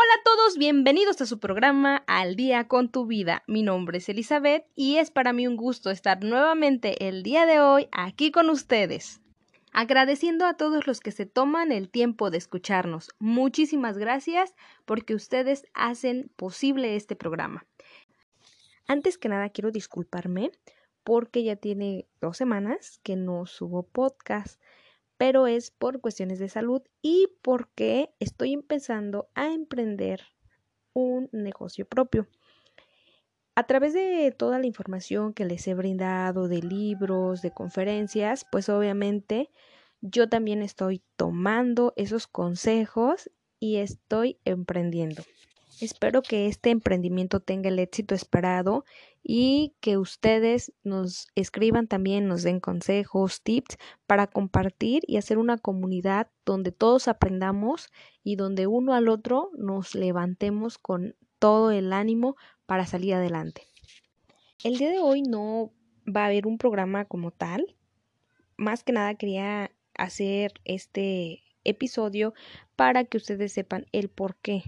Hola a todos, bienvenidos a su programa Al día con tu vida. Mi nombre es Elizabeth y es para mí un gusto estar nuevamente el día de hoy aquí con ustedes. Agradeciendo a todos los que se toman el tiempo de escucharnos. Muchísimas gracias porque ustedes hacen posible este programa. Antes que nada quiero disculparme porque ya tiene dos semanas que no subo podcast pero es por cuestiones de salud y porque estoy empezando a emprender un negocio propio. A través de toda la información que les he brindado, de libros, de conferencias, pues obviamente yo también estoy tomando esos consejos y estoy emprendiendo. Espero que este emprendimiento tenga el éxito esperado y que ustedes nos escriban también, nos den consejos, tips para compartir y hacer una comunidad donde todos aprendamos y donde uno al otro nos levantemos con todo el ánimo para salir adelante. El día de hoy no va a haber un programa como tal. Más que nada quería hacer este episodio para que ustedes sepan el por qué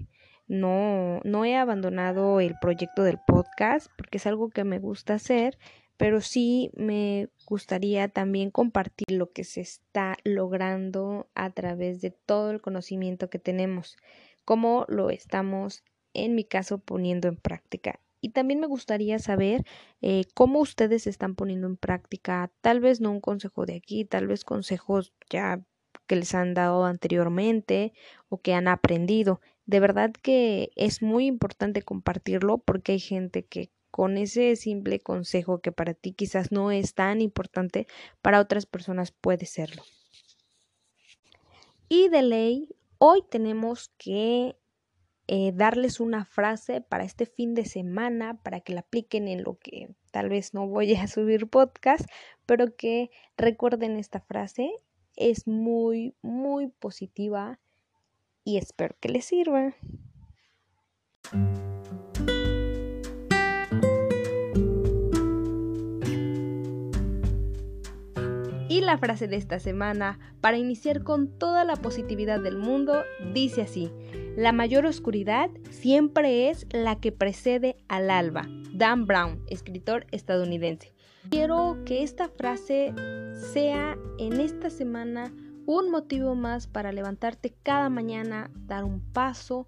no, no he abandonado el proyecto del podcast porque es algo que me gusta hacer, pero sí me gustaría también compartir lo que se está logrando a través de todo el conocimiento que tenemos, cómo lo estamos, en mi caso, poniendo en práctica. Y también me gustaría saber eh, cómo ustedes están poniendo en práctica, tal vez no un consejo de aquí, tal vez consejos ya que les han dado anteriormente o que han aprendido. De verdad que es muy importante compartirlo porque hay gente que con ese simple consejo que para ti quizás no es tan importante, para otras personas puede serlo. Y de ley, hoy tenemos que eh, darles una frase para este fin de semana, para que la apliquen en lo que tal vez no voy a subir podcast, pero que recuerden esta frase. Es muy, muy positiva y espero que les sirva. Y la frase de esta semana, para iniciar con toda la positividad del mundo, dice así, la mayor oscuridad siempre es la que precede al alba. Dan Brown, escritor estadounidense. Quiero que esta frase sea en esta semana un motivo más para levantarte cada mañana, dar un paso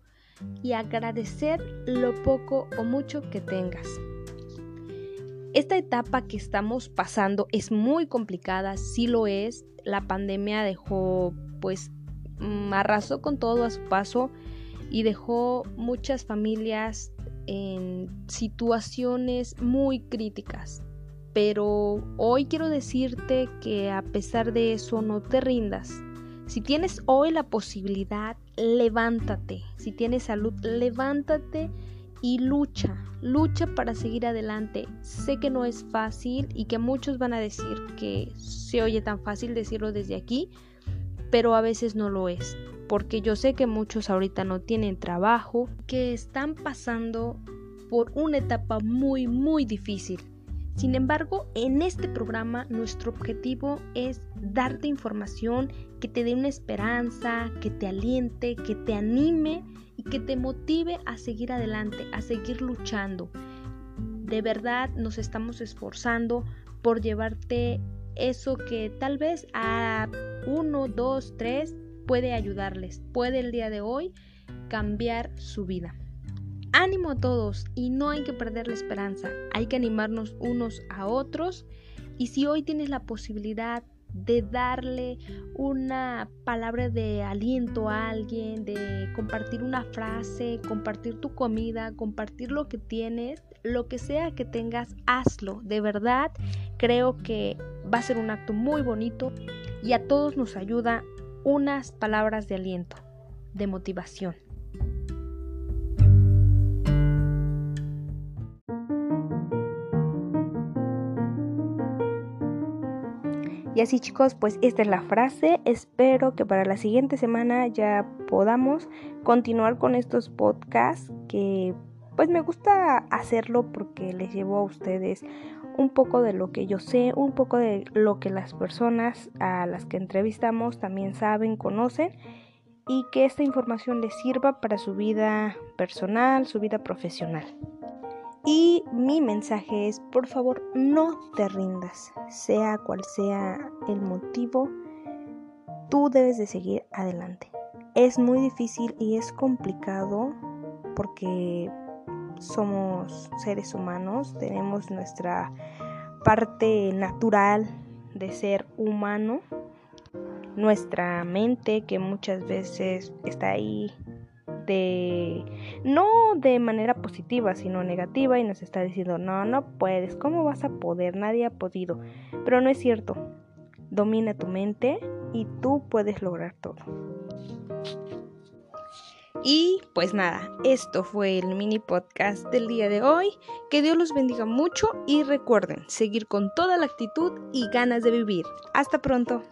y agradecer lo poco o mucho que tengas. Esta etapa que estamos pasando es muy complicada, sí lo es. La pandemia dejó, pues, mm, arrasó con todo a su paso y dejó muchas familias en situaciones muy críticas pero hoy quiero decirte que a pesar de eso no te rindas. Si tienes hoy la posibilidad, levántate. Si tienes salud, levántate y lucha. Lucha para seguir adelante. Sé que no es fácil y que muchos van a decir que se oye tan fácil decirlo desde aquí, pero a veces no lo es. Porque yo sé que muchos ahorita no tienen trabajo, que están pasando por una etapa muy, muy difícil sin embargo, en este programa nuestro objetivo es darte información que te dé una esperanza, que te aliente, que te anime y que te motive a seguir adelante, a seguir luchando. De verdad nos estamos esforzando por llevarte eso que tal vez a uno, dos, tres puede ayudarles, puede el día de hoy cambiar su vida. Ánimo a todos y no hay que perder la esperanza, hay que animarnos unos a otros y si hoy tienes la posibilidad de darle una palabra de aliento a alguien, de compartir una frase, compartir tu comida, compartir lo que tienes, lo que sea que tengas, hazlo. De verdad, creo que va a ser un acto muy bonito y a todos nos ayuda unas palabras de aliento, de motivación. Y así chicos, pues esta es la frase. Espero que para la siguiente semana ya podamos continuar con estos podcasts que pues me gusta hacerlo porque les llevo a ustedes un poco de lo que yo sé, un poco de lo que las personas a las que entrevistamos también saben, conocen y que esta información les sirva para su vida personal, su vida profesional. Y mi mensaje es, por favor, no te rindas, sea cual sea el motivo, tú debes de seguir adelante. Es muy difícil y es complicado porque somos seres humanos, tenemos nuestra parte natural de ser humano, nuestra mente que muchas veces está ahí de no de manera positiva sino negativa y nos está diciendo no no puedes cómo vas a poder nadie ha podido pero no es cierto domina tu mente y tú puedes lograr todo y pues nada, esto fue el mini podcast del día de hoy. Que Dios los bendiga mucho y recuerden seguir con toda la actitud y ganas de vivir. Hasta pronto.